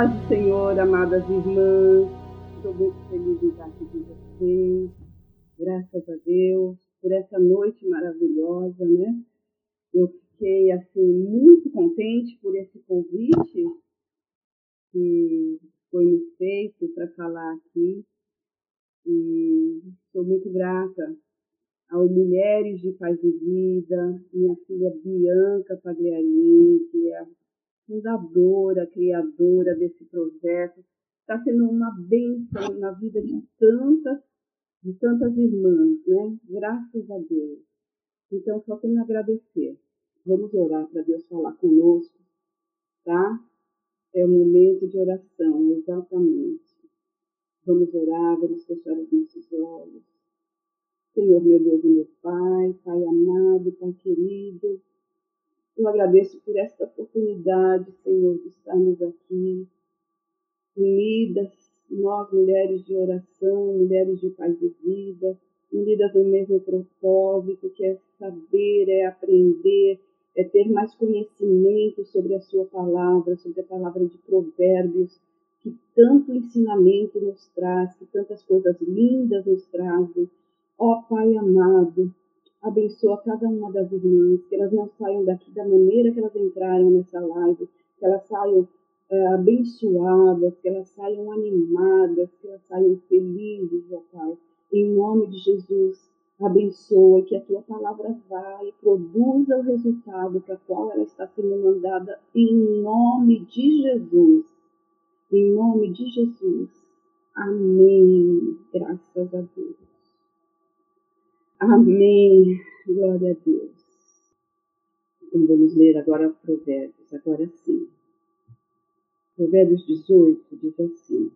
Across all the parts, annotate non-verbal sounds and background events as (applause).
paz do Senhor, amadas irmãs, estou muito feliz em estar aqui com vocês. Graças a Deus por essa noite maravilhosa, né? Eu fiquei assim muito contente por esse convite que foi me feito para falar aqui e sou muito grata ao Mulheres de Paz e Vida, minha filha Bianca Pagliarini, que é fundadora, criadora desse projeto, está sendo uma bênção na vida de tantas, de tantas irmãs, né? Graças a Deus. Então, só tenho a agradecer. Vamos orar para Deus falar conosco, tá? É o momento de oração, exatamente. Vamos orar, vamos fechar os nossos olhos. Senhor, meu Deus e meu Pai, Pai amado, Pai querido, eu agradeço por esta oportunidade, Senhor, de estarmos aqui, unidas, nós, mulheres de oração, mulheres de paz e vida, unidas no mesmo propósito, que é saber, é aprender, é ter mais conhecimento sobre a Sua palavra, sobre a palavra de Provérbios, que tanto ensinamento nos traz, que tantas coisas lindas nos trazem. Ó Pai amado, abençoa cada uma das irmãs, que elas não saiam daqui da maneira que elas entraram nessa live, que elas saiam é, abençoadas, que elas saiam animadas, que elas saiam felizes, ó Pai. Em nome de Jesus, abençoa que a tua palavra vá e produza o resultado para qual ela está sendo mandada, em nome de Jesus. Em nome de Jesus. Amém. Graças a Deus. Amém. Glória a Deus. Então vamos ler agora Provérbios, agora sim. Provérbios 18 diz assim: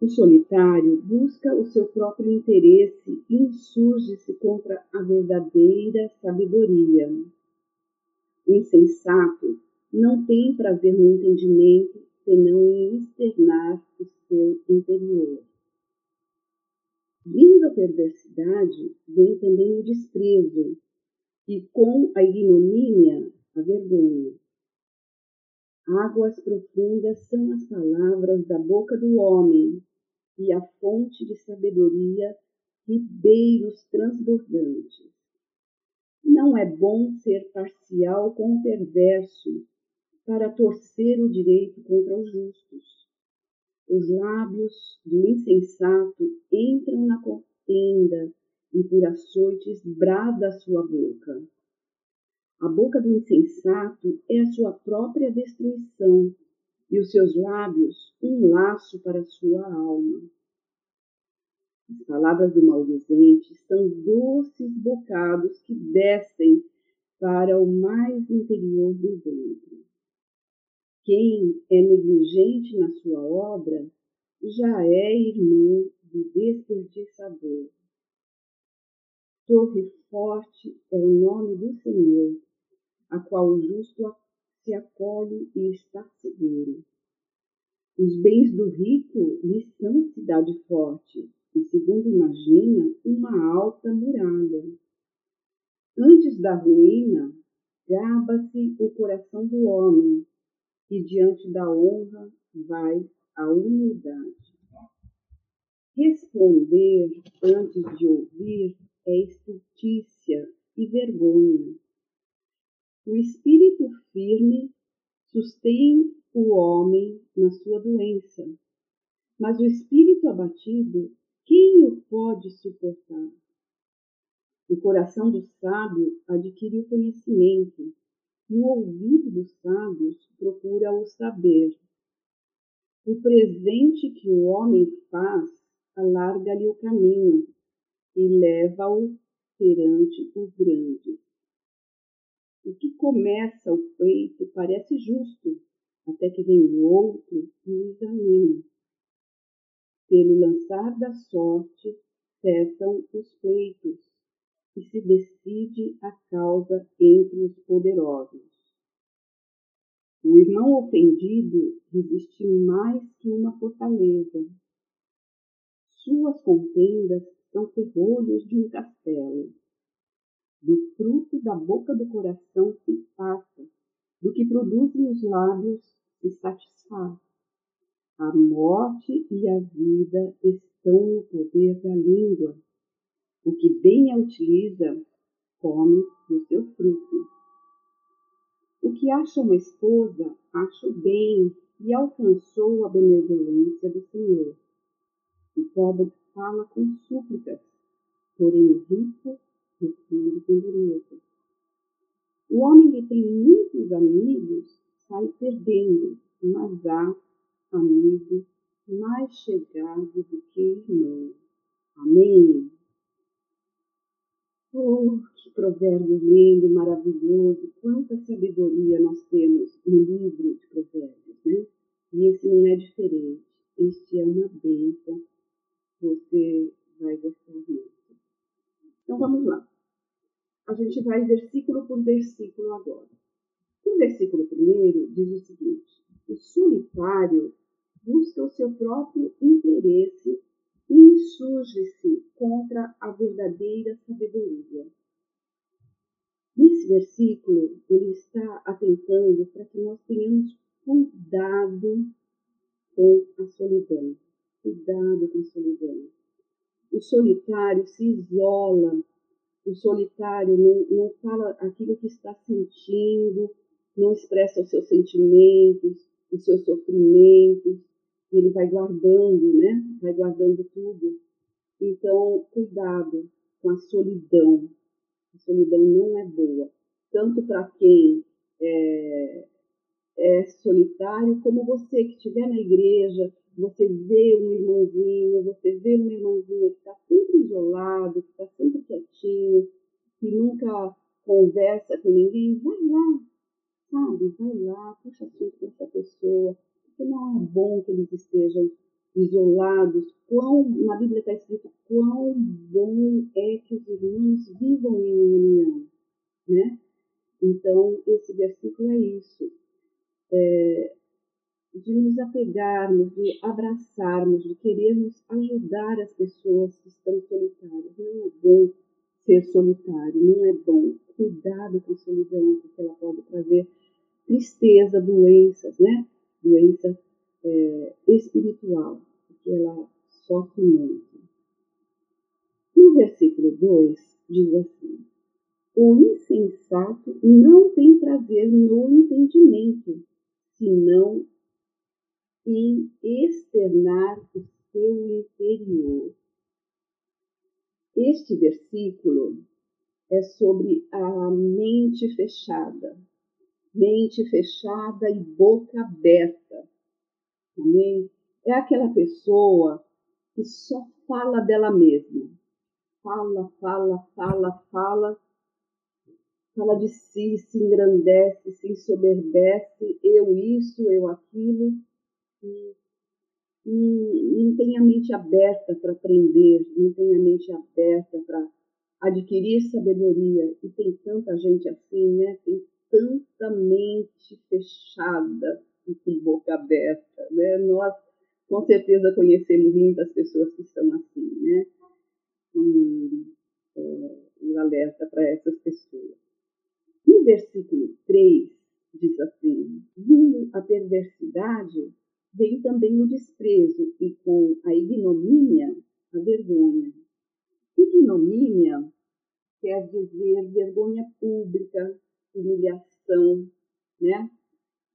O solitário busca o seu próprio interesse e insurge-se contra a verdadeira sabedoria. O insensato não tem prazer no entendimento, senão em externar o seu interior. Vindo a perversidade, vem também o desprezo, e com a ignomínia, a vergonha. Águas profundas são as palavras da boca do homem, e a fonte de sabedoria, ribeiros transbordantes. Não é bom ser parcial com o perverso, para torcer o direito contra os justos os lábios do insensato entram na contenda e por açoites brada a sua boca. A boca do insensato é a sua própria destruição e os seus lábios um laço para a sua alma. As palavras do maldizente são doces bocados que descem para o mais interior do ventre. Quem é negligente na sua obra já é irmão do desperdiçador. Torre forte é o nome do Senhor, a qual o justo se acolhe e está seguro. Os bens do rico lhe são cidade forte, e, segundo imagina, uma alta muralha. Antes da ruína, gaba-se o coração do homem, e diante da honra vai a humildade. Responder antes de ouvir é estultícia e vergonha. O espírito firme sustém o homem na sua doença, mas o espírito abatido, quem o pode suportar? O coração do sábio adquire o conhecimento, e o ouvido dos sábios procura o saber. O presente que o homem faz alarga-lhe o caminho e leva-o perante os grandes. O que começa o peito parece justo, até que vem o outro e o examina. Pelo lançar da sorte cessam os peitos, e se decide a causa entre os poderosos. O irmão ofendido resiste mais que uma fortaleza. Suas contendas são ferrolhos de um castelo. Do fruto da boca do coração se passa, do que produzem os lábios se satisfaz. A morte e a vida estão no poder da língua. O que bem a utiliza, come do seu fruto. O que acha uma esposa, acha o bem e alcançou a benevolência do Senhor. O pobre fala com súplicas, porém o rico responde com dureza. O homem que tem muitos amigos sai perdendo, mas há amigo mais chegado do que irmão. Amém. Oh, que provérbio lindo, maravilhoso, quanta sabedoria nós temos no livro de provérbios, né? E esse não é diferente, este é uma bênção, você vai gostar muito. Então vamos lá. A gente vai versículo por versículo agora. O versículo primeiro diz o seguinte: o solitário busca o seu próprio interesse insurge-se contra a verdadeira sabedoria. Nesse versículo, ele está atentando para que nós tenhamos cuidado com a solidão. Cuidado com a solidão. O solitário se isola, o solitário não, não fala aquilo que está sentindo, não expressa os seus sentimentos, os seus sofrimentos, ele vai guardando, né? Vai guardando tudo. Então, cuidado com a solidão. A solidão não é boa, tanto para quem é, é solitário, como você que estiver na igreja, você vê um irmãozinho, você vê uma irmãzinha que está sempre isolado, que está sempre quietinho, que nunca conversa com ninguém, vai lá, sabe? Vai lá, puxa assunto com essa pessoa, que não é bom que eles estejam isolados. Quão, na Bíblia está escrito quão bom é que os irmãos vivam em união, né? Então, esse versículo é isso. É, de nos apegarmos, de abraçarmos, de querermos ajudar as pessoas que estão solitárias. Não é bom ser solitário, não é bom. Cuidado com a solidão, porque ela pode trazer tristeza, doenças, né? Doença é, espiritual, porque ela sofre muito. No versículo 2 diz assim: O insensato não tem prazer no entendimento, senão em externar o seu interior. Este versículo é sobre a mente fechada, mente fechada e boca aberta. Amém? É aquela pessoa que só fala dela mesma. Fala, fala, fala, fala. Fala de si, se engrandece, se ensoberbece, eu isso, eu aquilo. E não tem a mente aberta para aprender, não tem a mente aberta para adquirir sabedoria. E tem tanta gente assim, né? Tem tanta mente fechada e com boca aberta, né? Nós com certeza conhecemos muitas pessoas que são assim, né? E é, um alerta para essas pessoas. No versículo 3 diz assim: vindo a perversidade, vem também o desprezo, e com a ignomínia, a vergonha. Ignomínia quer dizer vergonha pública, humilhação, né?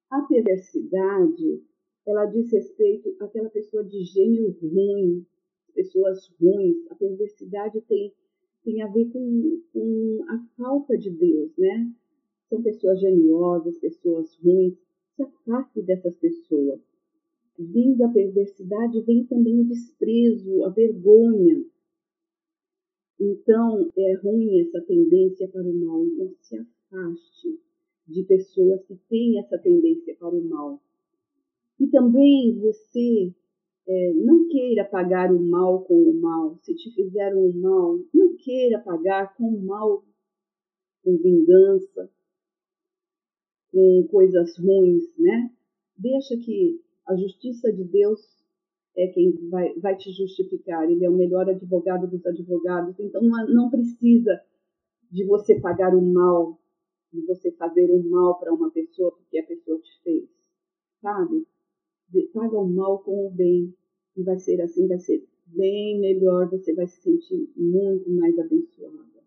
A perversidade, ela diz respeito àquela pessoa de gênio ruim, pessoas ruins. A perversidade tem, tem a ver com, com a falta de Deus, né? São pessoas geniosas, pessoas ruins. Se afaste dessas pessoas. Vindo a perversidade, vem também o desprezo, a vergonha. Então, é ruim essa tendência para o mal. Então, se afaste de pessoas que têm essa tendência para o mal. E também você é, não queira pagar o mal com o mal. Se te fizeram o mal, não queira pagar com o mal, com vingança, com coisas ruins, né? Deixa que a justiça de Deus é quem vai, vai te justificar. Ele é o melhor advogado dos advogados. Então não, não precisa de você pagar o mal de você fazer um mal para uma pessoa porque a pessoa te fez, sabe? paga o mal com o bem. E vai ser assim, vai ser bem melhor, você vai se sentir muito mais abençoada.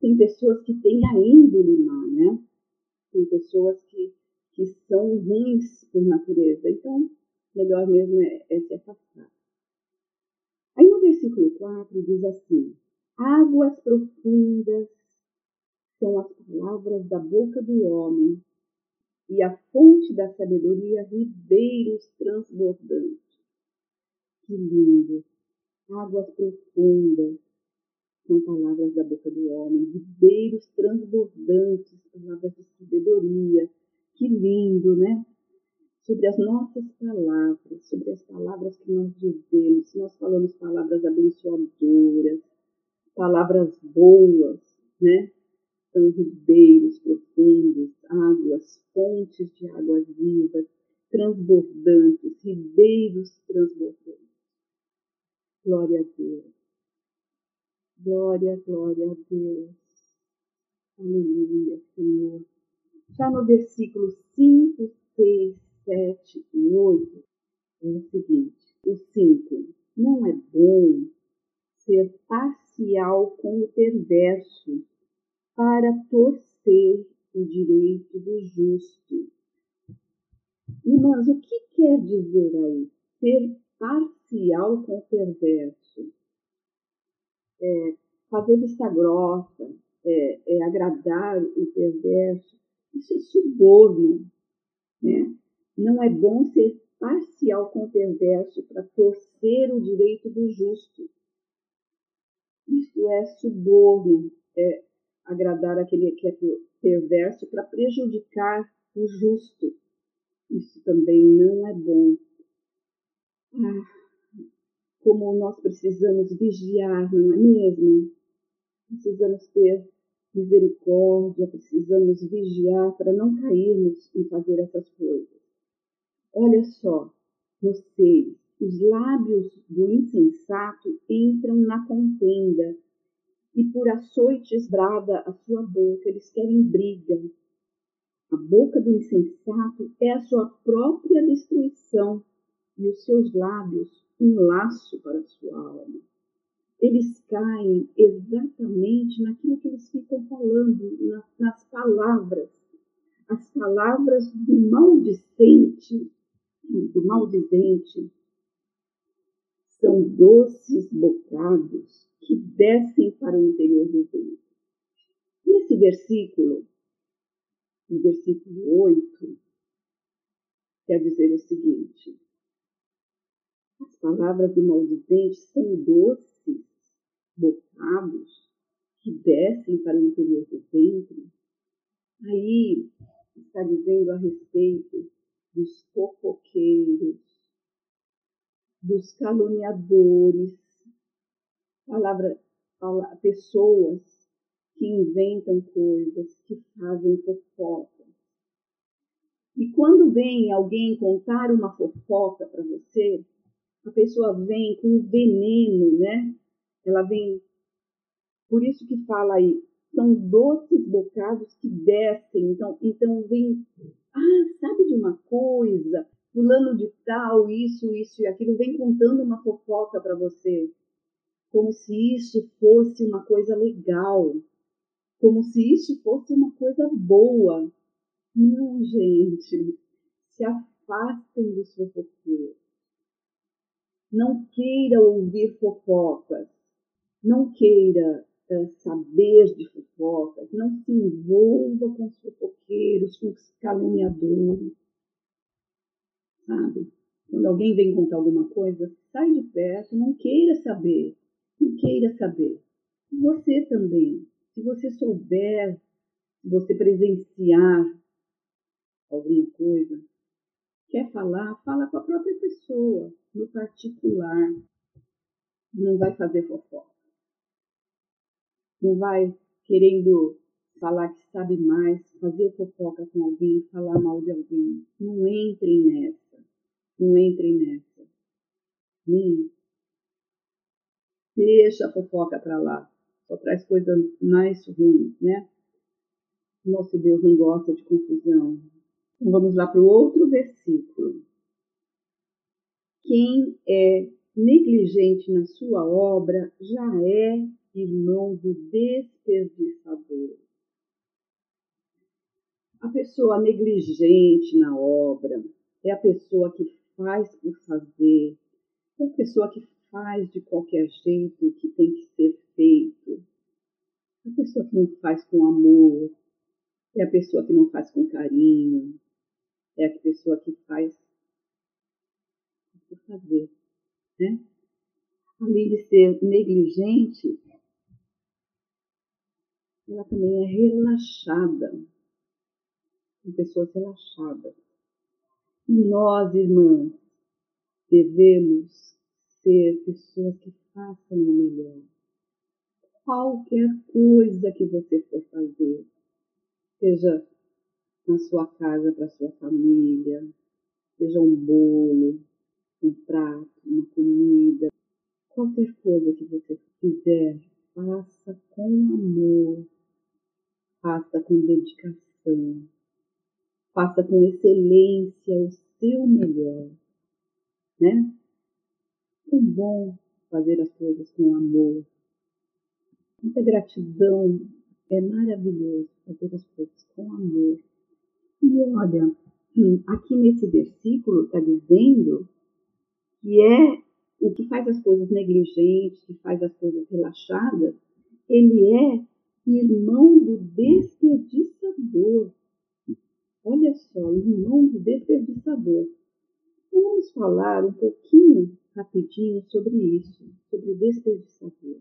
Tem pessoas que têm a índole má, né? Tem pessoas que, que são ruins por natureza. Então, melhor mesmo é, é se afastar. Aí no versículo 4 diz assim: Águas profundas são as palavras da boca do homem, e a fonte da sabedoria, ribeiros transbordantes. Que lindo! Águas profundas são palavras da boca do homem, ribeiros transbordantes, palavras de sabedoria. Que lindo, né? Sobre as nossas palavras, sobre as palavras que nós dizemos, se nós falamos palavras abençoadoras, palavras boas, né? São ribeiros profundos, águas, fontes de águas vivas, transbordantes, ribeiros transbordantes. Glória a Deus. Glória, glória a Deus. Aleluia, Senhor. Já no versículo 5, 6, 7 e 8, é o seguinte: o 5. Não é bom ser parcial com o perverso para torcer o direito do justo. Irmãs, o que quer dizer aí? Ser parcial com o perverso. É, fazer vista grossa, é, é agradar o perverso. Isso é suborno. Né? Não é bom ser parcial com o perverso para torcer o direito do justo. Isto é suborno, é agradar aquele que é perverso para prejudicar o justo. Isso também não é bom. Ah, como nós precisamos vigiar, não é mesmo? Precisamos ter misericórdia, precisamos vigiar para não cairmos em fazer essas coisas. Olha só, 6, os lábios do insensato entram na contenda e por açoites brada a sua boca, eles querem briga. A boca do insensato é a sua própria destruição e os seus lábios um laço para a sua alma. Eles caem exatamente naquilo que eles ficam falando, nas, palavras, as palavras do maldicente, do maldizente, são doces bocados que descem para o interior do ventre. Nesse versículo, no versículo 8, quer dizer o seguinte: as palavras do maldizente são doces, bocados, que descem para o interior do ventre. Aí está dizendo a respeito dos fofoqueiros, dos caluniadores, palavra, pessoas que inventam coisas, que fazem fofocas. E quando vem alguém contar uma fofoca para você, a pessoa vem com veneno, né? Ela vem. Por isso que fala aí, são doces bocados que descem. Então, então vem. Ah, sabe de uma coisa? Fulano de tal, isso, isso e aquilo, vem contando uma fofoca para você como se isso fosse uma coisa legal, como se isso fosse uma coisa boa. Não, gente, se afastem dos fofoqueiros. Não queira ouvir fofocas, não queira é, saber de fofocas, não se envolva com os fofoqueiros, com os caluniadores, sabe? Quando alguém vem contar alguma coisa, sai de perto, não queira saber não queira saber. Você também, se você souber, se você presenciar alguma coisa, quer falar, fala com a própria pessoa, no particular. Não vai fazer fofoca. Não vai querendo falar que sabe mais, fazer fofoca com alguém, falar mal de alguém. Não entrem nessa. Não entrem nessa. Nem Deixa a fofoca para lá. Só traz coisas mais ruins, né? Nosso Deus não gosta de confusão. Então vamos lá para o outro versículo. Quem é negligente na sua obra já é irmão do desperdiçador. A pessoa negligente na obra é a pessoa que faz por fazer, é a pessoa que faz de qualquer jeito o que tem que ser feito, a pessoa que não faz com amor, é a pessoa que não faz com carinho, é a pessoa que faz por fazer, né? Além de ser negligente, ela também é relaxada. São pessoas relaxadas. E nós, irmãs, devemos ser pessoas que façam o melhor. Qualquer coisa que você for fazer, seja na sua casa para sua família, seja um bolo, um prato, uma comida, qualquer coisa que você fizer, faça com amor, faça com dedicação, faça com excelência o seu melhor, né? É bom fazer as coisas com amor. Muita gratidão, é maravilhoso fazer as coisas com amor. E olha, aqui nesse versículo está dizendo que é o que faz as coisas negligentes, que faz as coisas relaxadas, ele é irmão do desperdiçador. Olha só, irmão do desperdiçador. Vamos falar um pouquinho, rapidinho, sobre isso, sobre o desperdiçador.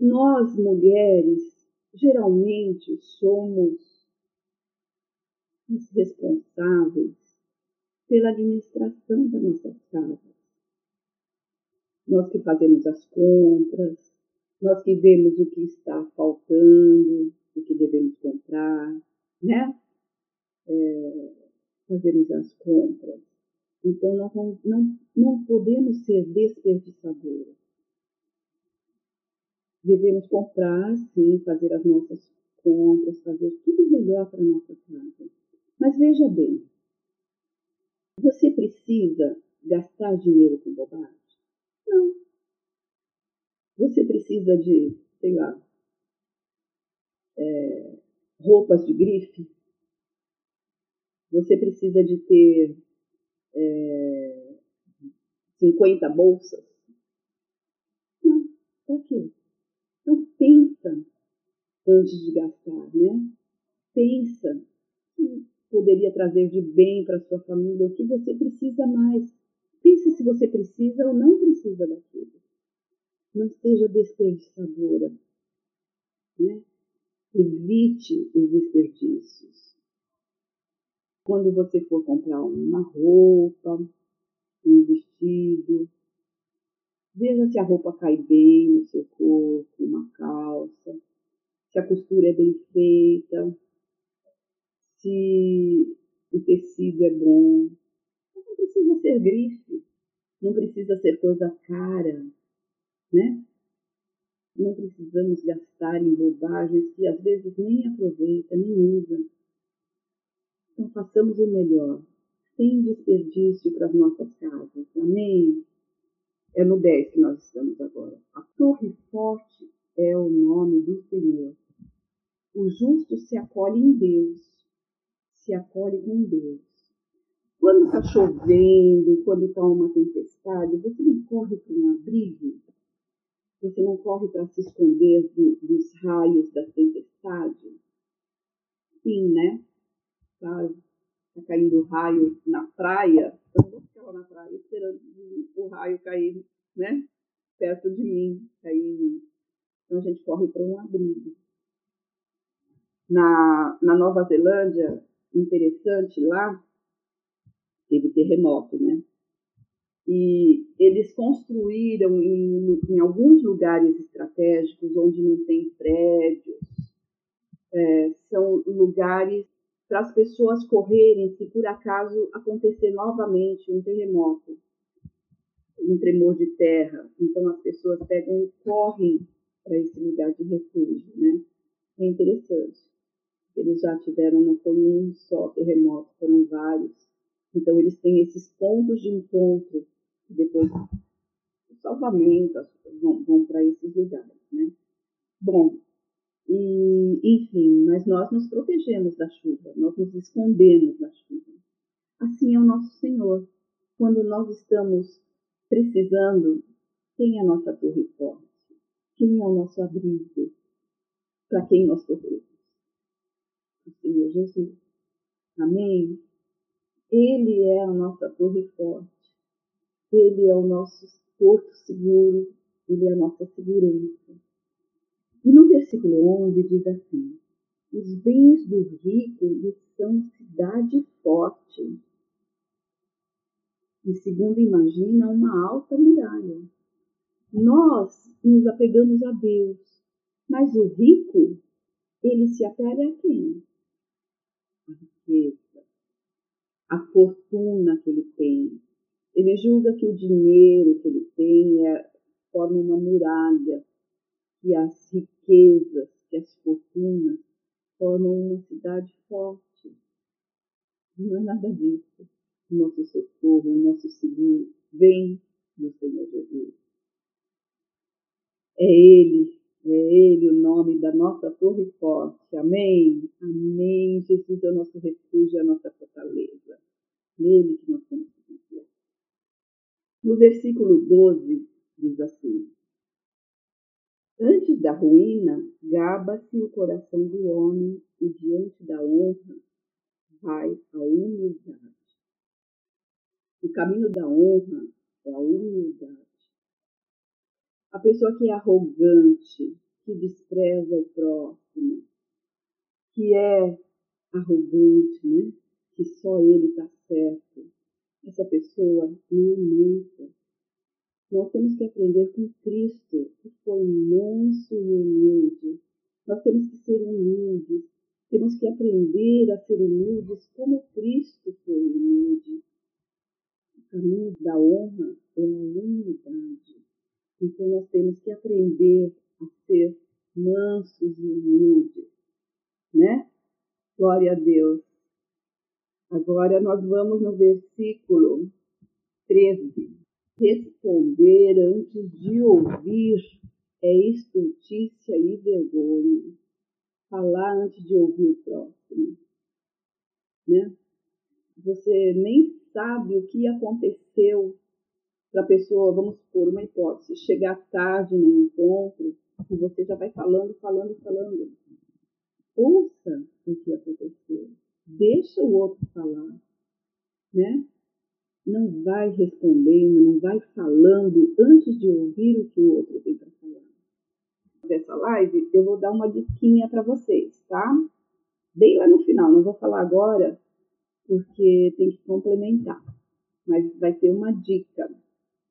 Nós, mulheres, geralmente somos os responsáveis pela administração das nossas casas. Nós que fazemos as compras, nós que vemos o que está faltando, o que devemos comprar, né? É, fazemos as compras. Então, nós não, não, não podemos ser desperdiçadoras. Devemos comprar, sim, fazer as nossas compras, fazer tudo melhor para a nossa casa. Mas veja bem, você precisa gastar dinheiro com bobagem? Não. Você precisa de, sei lá, é, roupas de grife? Você precisa de ter é, 50 bolsas? Não. Para quê? Então pensa antes de gastar, né? Pensa que poderia trazer de bem para sua família, o que você precisa mais. Pense se você precisa ou não precisa daquilo. Não seja desperdiçadora. Né? Evite os desperdícios. Quando você for comprar uma roupa, um vestido, veja se a roupa cai bem no seu corpo, uma calça, se a costura é bem feita, se o tecido é bom. Não precisa ser grife, não precisa ser coisa cara, né? Não precisamos gastar em bobagens que às vezes nem aproveita, nem usa. Então façamos o melhor, sem desperdício para as nossas casas. Amém? É no 10 que nós estamos agora. A torre forte é o nome do Senhor. O justo se acolhe em Deus se acolhe com Deus. Quando está chovendo, quando está uma tempestade, você não corre para um abrigo, você não corre para se esconder do, dos raios da tempestade. Sim, né? Está tá caindo raio na praia, eu vou ficar lá na praia esperando o raio cair, né? Perto de mim, cair em mim. Então a gente corre para um abrigo. Na, na Nova Zelândia, interessante lá, teve terremoto, né? E eles construíram em, em alguns lugares estratégicos onde não tem prédios, é, são lugares para as pessoas correrem se por acaso acontecer novamente um terremoto, um tremor de terra. Então as pessoas pegam e correm para esse lugar de refúgio, né? É interessante eles já tiveram, não foi um só terremoto, foram vários. Então, eles têm esses pontos de encontro, depois o salvamento, vão, vão para esses lugares. Né? Bom, e, enfim, mas nós nos protegemos da chuva, nós nos escondemos da chuva. Assim é o nosso Senhor. Quando nós estamos precisando, quem é a nossa torre forte? Quem é o nosso abrigo? Para quem nós corremos? O Senhor Jesus. Amém? Ele é a nossa torre forte. Ele é o nosso porto seguro. Ele é a nossa segurança. E no versículo 11 diz assim: Os bens do rico lhe são cidade forte. E segundo imagina, uma alta muralha. Nós nos apegamos a Deus, mas o rico, ele se apega a quem? A riqueza, a fortuna que ele tem. Ele julga que o dinheiro que ele tem é, forma uma muralha, que as riquezas, que as fortunas formam uma cidade forte. Não é nada disso. O nosso socorro, o nosso seguro vem do Senhor Jesus. É Ele, é Ele o nome da nossa torre forte. Amém? Amém. Jesus é o nosso refúgio, a nossa fortaleza. Nele que nós temos que confiar. No versículo 12, diz assim: Antes da ruína, gaba-se o coração do homem, e diante da honra vai a humildade. O caminho da honra é a humildade. A pessoa que é arrogante, que despreza o próximo, que é arrogante, né? que só ele está certo, essa pessoa não é mansa. Nós temos que aprender com Cristo, que foi manso e humilde. Nós temos que ser humildes. Temos que aprender a ser humildes como Cristo foi humilde. O caminho da honra é a humildade. Então nós temos que aprender a ser mansos e humildes, né? Glória a Deus. Agora nós vamos no versículo 13. Responder antes de ouvir é estultícia e vergonha. Falar antes de ouvir o próximo. Né? Você nem sabe o que aconteceu para a pessoa, vamos supor, uma hipótese, chegar tarde no encontro e você já vai falando, falando, falando. Ouça o que aconteceu. Deixa o outro falar, né? Não vai respondendo, não vai falando antes de ouvir o que o outro tem para falar. Dessa live, eu vou dar uma diquinha para vocês, tá? Bem lá no final, não vou falar agora, porque tem que complementar. Mas vai ter uma dica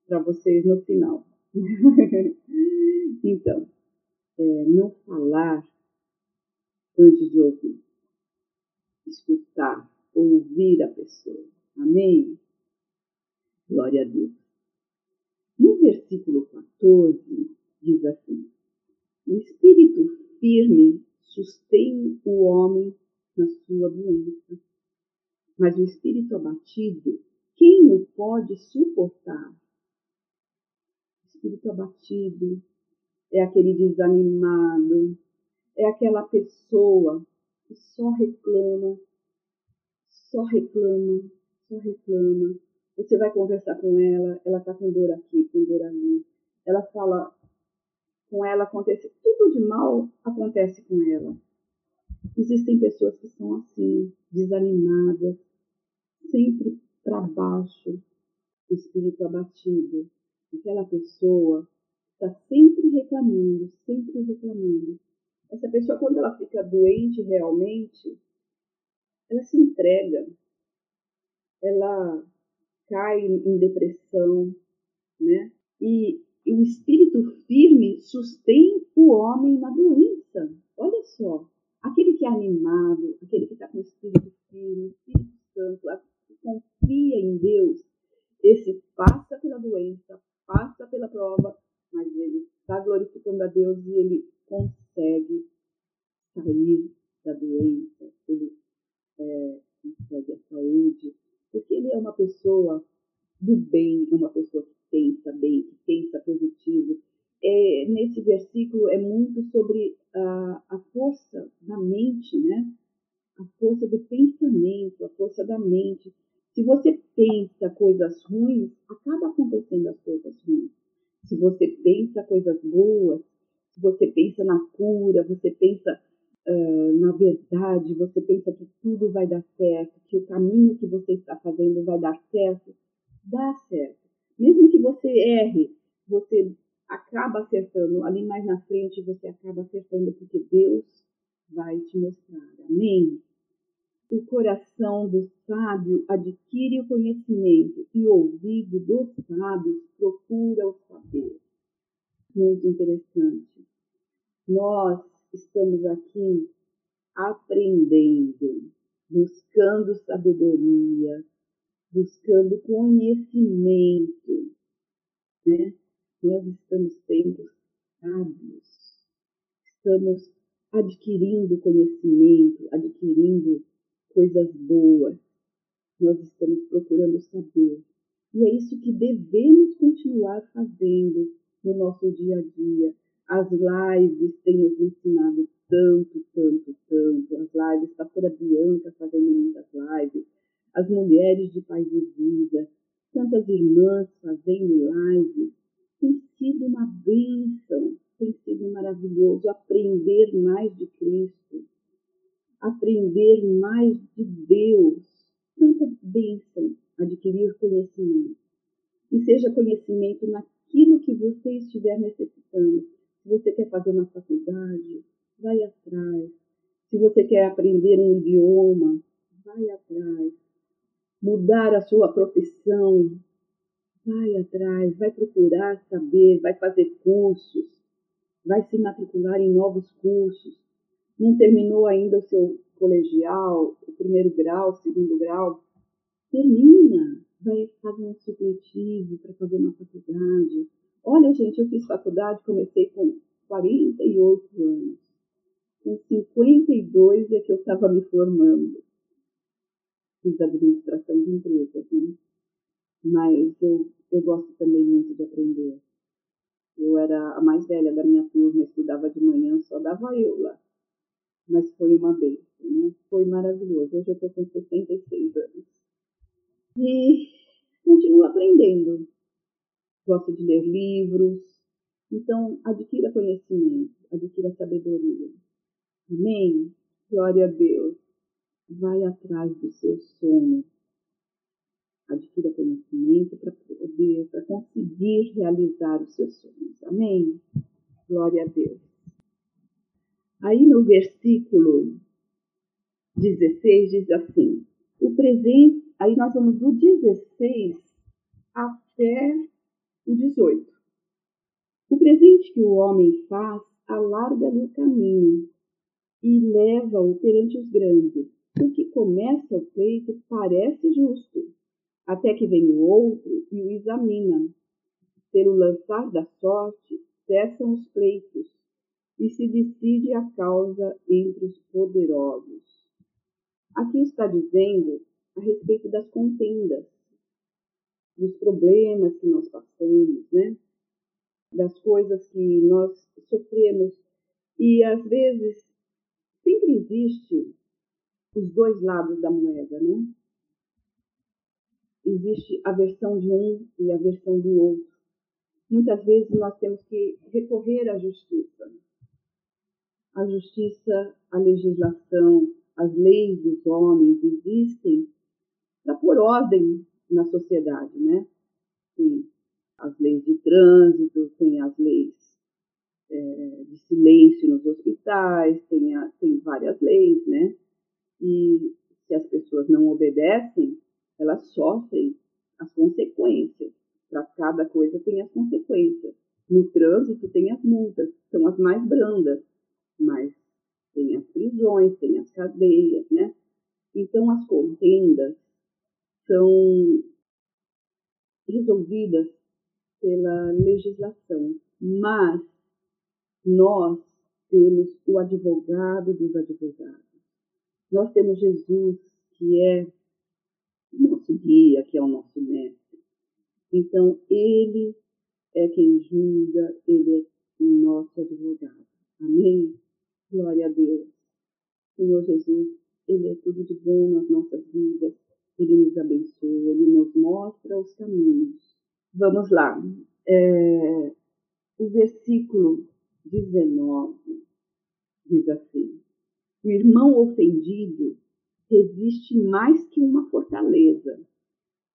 para vocês no final. (laughs) então, é, não falar antes de ouvir. Escutar, ouvir a pessoa. Amém? Glória a Deus. No versículo 14, diz assim: O espírito firme sustém o homem na sua doença, mas o espírito abatido, quem o pode suportar? espírito abatido, é aquele desanimado, é aquela pessoa que só reclama, só reclama, só reclama. Você vai conversar com ela, ela está com dor aqui, com dor ali. Ela fala, com ela acontece, tudo de mal acontece com ela. Existem pessoas que são assim, desanimadas, sempre para baixo, espírito abatido aquela pessoa está sempre reclamando, sempre reclamando. Essa pessoa, quando ela fica doente realmente, ela se entrega, ela cai em depressão, né? E, e o espírito firme sustém o homem na doença. Olha só, aquele que é animado, aquele que está com o espírito firme, Espírito Santo, que confia em Deus, esse passa pela doença, passa pela prova, mas ele está glorificando a Deus e ele consegue sair da doença, ele é, consegue a saúde, porque ele é uma pessoa do bem, é uma pessoa que pensa bem, que pensa positivo. É, nesse versículo é muito sobre a, a força da mente, né? A força do pensamento, a força da mente. Se você pensa coisas ruins, acaba acontecendo as coisas ruins. Se você pensa coisas boas, se você pensa na cura, você pensa uh, na verdade, você pensa que tudo vai dar certo, que o caminho que você está fazendo vai dar certo, dá certo. Mesmo que você erre, você acaba acertando. Ali mais na frente você acaba acertando porque Deus vai te mostrar. Amém? O coração do sábio adquire o conhecimento e o ouvido dos sábios procura o saber. Muito interessante. Nós estamos aqui aprendendo, buscando sabedoria, buscando conhecimento, né? Nós estamos sendo sábios, estamos adquirindo conhecimento, adquirindo coisas boas. Nós estamos procurando saber. E é isso que devemos continuar fazendo no nosso dia a dia. As lives têm nos ensinado tanto, tanto, tanto. As lives, pastora Bianca fazendo muitas lives, as mulheres de paz e vida, tantas irmãs fazendo lives. Tem sido uma bênção, tem sido maravilhoso aprender mais de Cristo, aprender mais de Deus. Tanta bênção adquirir conhecimento. E seja conhecimento naquilo que você estiver necessitando. Se você quer fazer uma faculdade, vai atrás. Se você quer aprender um idioma, vai atrás mudar a sua profissão, vai atrás, vai procurar saber, vai fazer cursos, vai se matricular em novos cursos. Não terminou ainda o seu colegial, o primeiro grau, o segundo grau? Termina, vai fazer um supletivo para fazer uma faculdade. Olha, gente, eu fiz faculdade, comecei com 48 anos. Com 52 é que eu estava me formando fiz administração de empresas, né? Mas eu, eu gosto também muito de aprender. Eu era a mais velha da minha turma, estudava de manhã, só dava eu lá. Mas foi uma bênção, né? Foi maravilhoso. Hoje eu estou com 66 anos. E continuo aprendendo. Gosto de ler livros. Então, adquira conhecimento, adquira sabedoria. Amém? Glória a Deus vai atrás do seu sonho. Adquira conhecimento para poder, para conseguir realizar os seus sonhos. Amém? Glória a Deus. Aí no versículo 16 diz assim: o presente, aí nós vamos do 16 até o 18. O presente que o homem faz alarga-lhe o caminho e leva-o perante os grandes o que começa o pleito parece justo, até que vem o outro e o examina. Pelo lançar da sorte, cessam os pleitos e se decide a causa entre os poderosos. Aqui está dizendo a respeito das contendas, dos problemas que nós passamos, né? das coisas que nós sofremos. E às vezes sempre existe os dois lados da moeda, né? Existe a versão de um e a versão do outro. Muitas vezes nós temos que recorrer à justiça. A justiça, a legislação, as leis dos homens existem para pôr ordem na sociedade, né? Tem as leis de trânsito, tem as leis é, de silêncio nos hospitais, tem, a, tem várias leis, né? E se as pessoas não obedecem, elas sofrem as consequências. Para cada coisa tem as consequências. No trânsito tem as multas, são as mais brandas, mas tem as prisões, tem as cadeias, né? Então as contendas são resolvidas pela legislação, mas nós temos o advogado dos advogados. Nós temos Jesus, que é nosso guia, que é o nosso mestre. Então, ele é quem julga, ele é o nosso advogado. Amém? Glória a Deus. Senhor Jesus, ele é tudo de bom nas nossas vidas. Ele nos abençoa, ele nos mostra os caminhos. Vamos lá. É, o versículo 19 diz assim: O irmão ofendido resiste mais que uma fortaleza.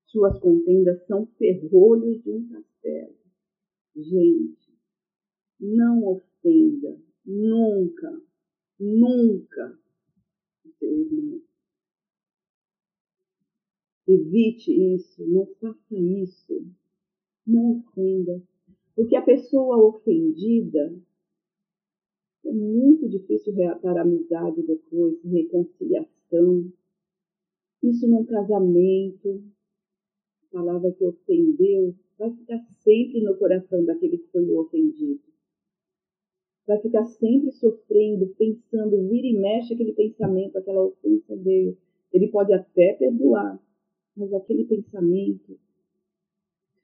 Suas contendas são ferrolhos de um castelo. Gente, não ofenda nunca, nunca o seu irmão. Evite isso, não faça isso. Não ofenda. Porque a pessoa ofendida é muito difícil reatar amizade depois, reconciliação. Isso num casamento, a palavra que ofendeu, vai ficar sempre no coração daquele que foi ofendido. Vai ficar sempre sofrendo, pensando, vira e mexe aquele pensamento, aquela ofensa dele. Ele pode até perdoar, mas aquele pensamento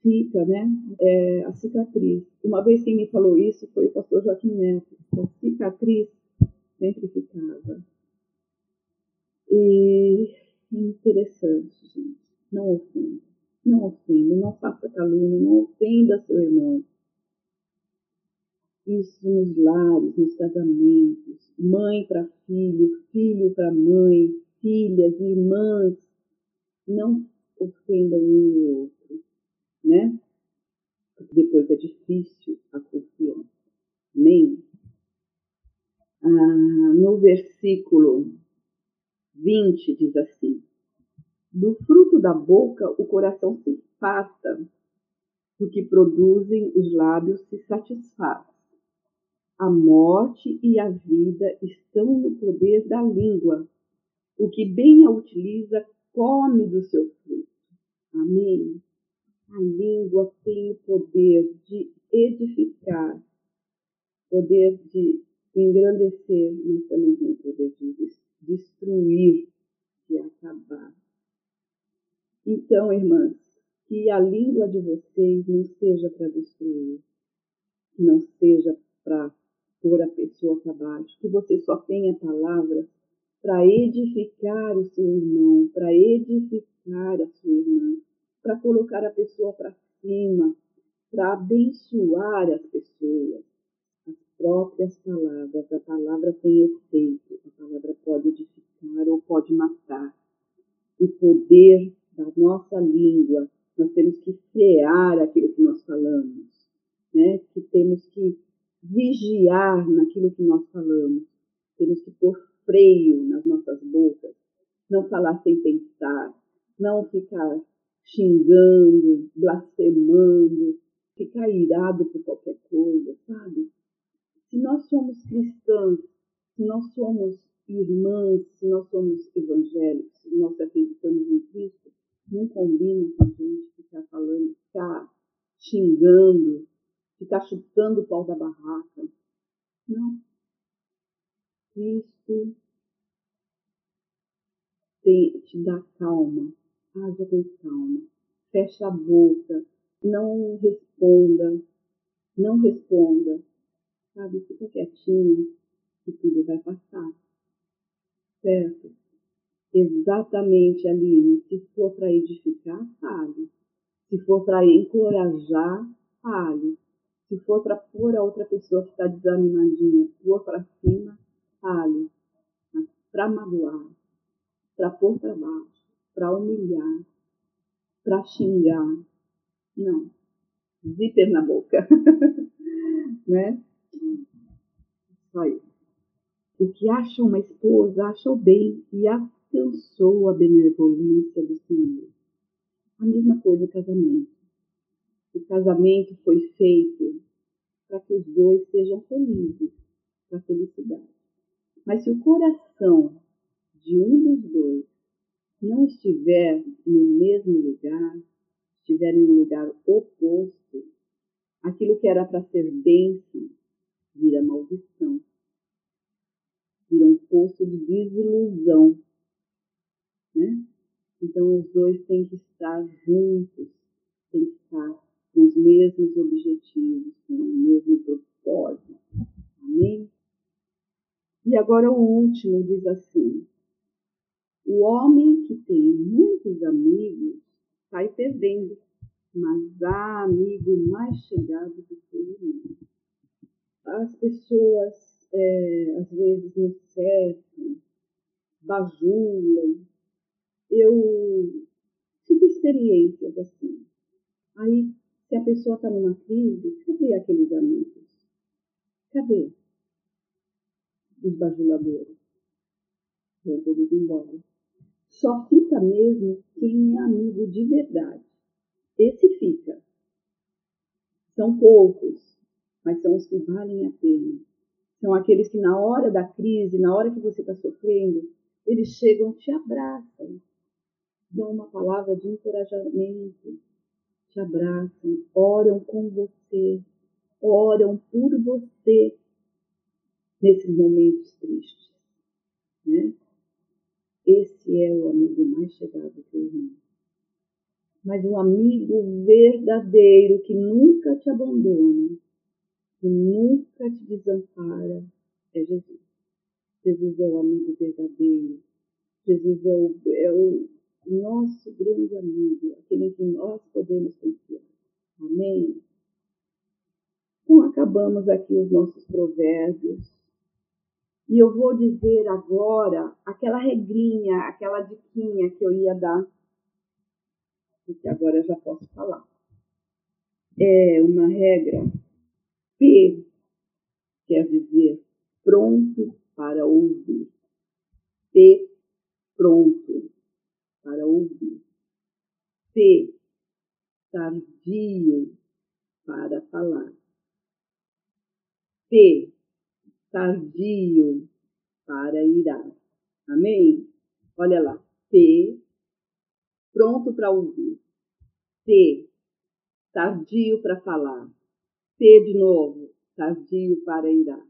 fica, né? É, a cicatriz. Uma vez quem me falou isso foi o pastor Joaquim Neto. A cicatriz sempre ficava. E interessante, gente. Não ofenda. Não ofenda. Não faça calúnia. Não ofenda seu irmão. Isso nos lares, nos casamentos. Mãe para filho, filho para mãe, filhas, irmãs. Não ofendam um ou outro né? Depois é difícil a confiança. Amém? Ah, no versículo 20 diz assim: Do fruto da boca o coração se farta, do que produzem os lábios se satisfaz. A morte e a vida estão no poder da língua. O que bem a utiliza come do seu fruto. Amém? A língua tem o poder de edificar, poder de engrandecer, mas também tem o poder de destruir, de acabar. Então, irmãs, que a língua de vocês não seja para destruir, que não seja para pôr a pessoa para baixo, que você só tenha palavras para edificar o seu irmão, para edificar a sua irmã para colocar a pessoa para cima, para abençoar as pessoas. As próprias palavras, a palavra tem efeito, a palavra pode edificar ou pode matar. O poder da nossa língua, nós temos que frear aquilo que nós falamos, né? que temos que vigiar naquilo que nós falamos, temos que pôr freio nas nossas bocas, não falar sem pensar, não ficar xingando, blasfemando, ficar irado por qualquer coisa, sabe? Se nós somos cristãs, se nós somos irmãs, se nós somos evangélicos, se nós acreditamos em Cristo, não combina com a gente ficar falando, ficar xingando, ficar chutando o pau da barraca. Não. Cristo tem, te dá calma, haja com calma, feche a boca, não responda, não responda, sabe? Fica quietinho e tudo vai passar, certo? Exatamente, Aline, se for para edificar, fale. Se for para encorajar, fale. Se for para pôr a outra pessoa que está desanimadinha, pôr para cima, fale. Para magoar, para pôr para baixo, para humilhar, para xingar. Não. Zíper na boca. (laughs) né? Só isso. O que acha uma esposa, acha o bem e alcançou a benevolência do Senhor. A mesma coisa o casamento. O casamento foi feito para que os dois sejam felizes, para a felicidade. Mas se o coração de um dos dois não estiver no mesmo lugar, estiver em um lugar oposto, aquilo que era para ser bênção vira maldição, vira um poço de desilusão. Né? Então, os dois têm que estar juntos, têm que estar com os mesmos objetivos, com o mesmo propósito. Amém? E agora o último diz assim: o homem que tem muitos amigos sai perdendo, mas há amigo mais chegado do que irmão. As pessoas, é, às vezes, nos cercam, bajulam. Eu tive experiências assim. Aí, se a pessoa está numa crise, cadê aqueles amigos? Cadê os bajuladores? Vão todos embora. Só fica mesmo quem é amigo de verdade. Esse fica. São poucos, mas são os que valem a pena. São aqueles que, na hora da crise, na hora que você está sofrendo, eles chegam, te abraçam, dão uma palavra de encorajamento, te abraçam, oram com você, oram por você nesses momentos tristes. Né? Esse é o amigo mais chegado que o irmão. Mas o amigo verdadeiro que nunca te abandona, que nunca te desampara, é Jesus. Jesus é o amigo verdadeiro. Jesus é o, é o nosso grande amigo, aquele que nós podemos confiar. Amém? Então, acabamos aqui os nossos provérbios. E eu vou dizer agora aquela regrinha, aquela diquinha que eu ia dar, porque agora eu já posso falar. É uma regra P, quer dizer pronto para ouvir. P, pronto para ouvir. P, tardio para falar. P, tardio para irar. Amém? Olha lá. P, pronto para ouvir. T, tardio para falar. T de novo, tardio para irar.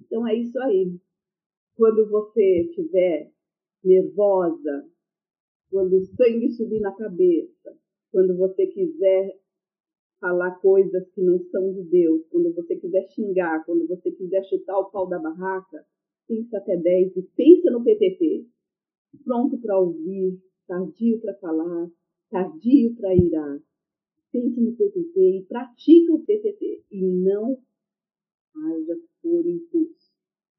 Então é isso aí. Quando você estiver nervosa, quando o sangue subir na cabeça, quando você quiser falar coisas que não são de Deus, quando você quiser xingar, quando você quiser chutar o pau da barraca, pensa até 10 e pensa no PTT. Pronto para ouvir, tardio para falar, tardio para irar. Pense no PTT e pratica o PTT e não haja por impulso.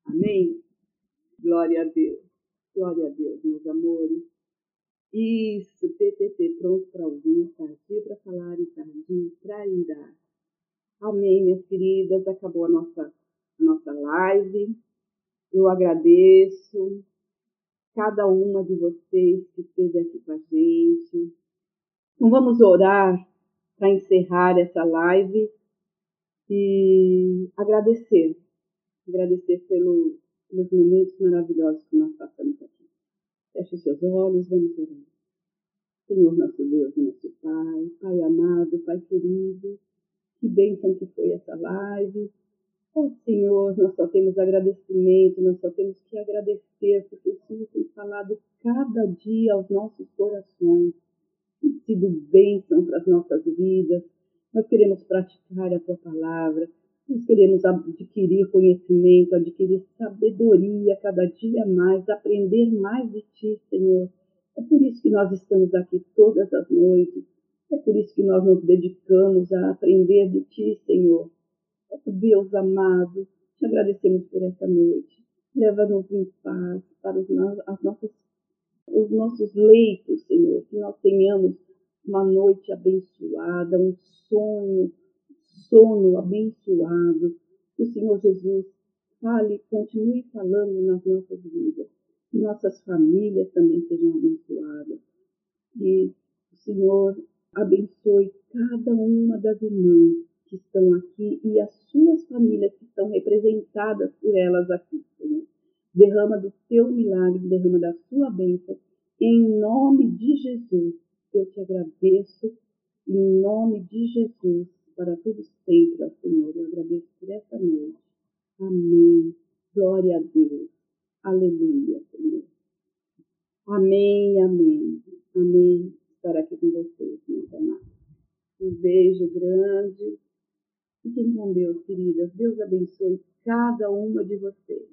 Amém? Glória a Deus. Glória a Deus, meus amores. Isso, PTT, pronto para ouvir, tardio para falar e tardio para irar. Amém, minhas queridas. Acabou a nossa, a nossa live. Eu agradeço cada uma de vocês que esteve aqui com a gente. Então vamos orar para encerrar essa live e agradecer. Agradecer pelo, pelos momentos maravilhosos que nós passamos. Feche seus olhos, vamos orar. Senhor nosso Deus, nosso Pai, Pai amado, Pai querido, que bênção que foi essa live. Oh Senhor, nós só temos agradecimento, nós só temos que agradecer, porque o Senhor tem falado cada dia aos nossos corações, tem sido bênção para as nossas vidas. Nós queremos praticar a tua palavra, nós queremos adquirir conhecimento, adquirir sabedoria cada dia mais, aprender mais de Ti, Senhor. É por isso que nós estamos aqui todas as noites. É por isso que nós nos dedicamos a aprender de Ti, Senhor. Deus amado, te agradecemos por essa noite. Leva-nos em paz para os, as nossas, os nossos leitos, Senhor. Que nós tenhamos uma noite abençoada, um sonho sono abençoado. Que o Senhor Jesus fale, continue falando nas nossas vidas. Que nossas famílias também sejam abençoadas. Que o Senhor abençoe cada uma das irmãs que estão aqui e as suas famílias que estão representadas por elas aqui, Senhor. Derrama do teu milagre, derrama da sua bênção. Em nome de Jesus, eu te agradeço. Em nome de Jesus para tudo sempre, ó Senhor. Eu agradeço por essa noite. Amém. Glória a Deus. Aleluia, Senhor. Amém, amém. Amém. Estar aqui com vocês, meus amados. Um beijo grande. Fiquem com Deus, queridas. Deus abençoe cada uma de vocês.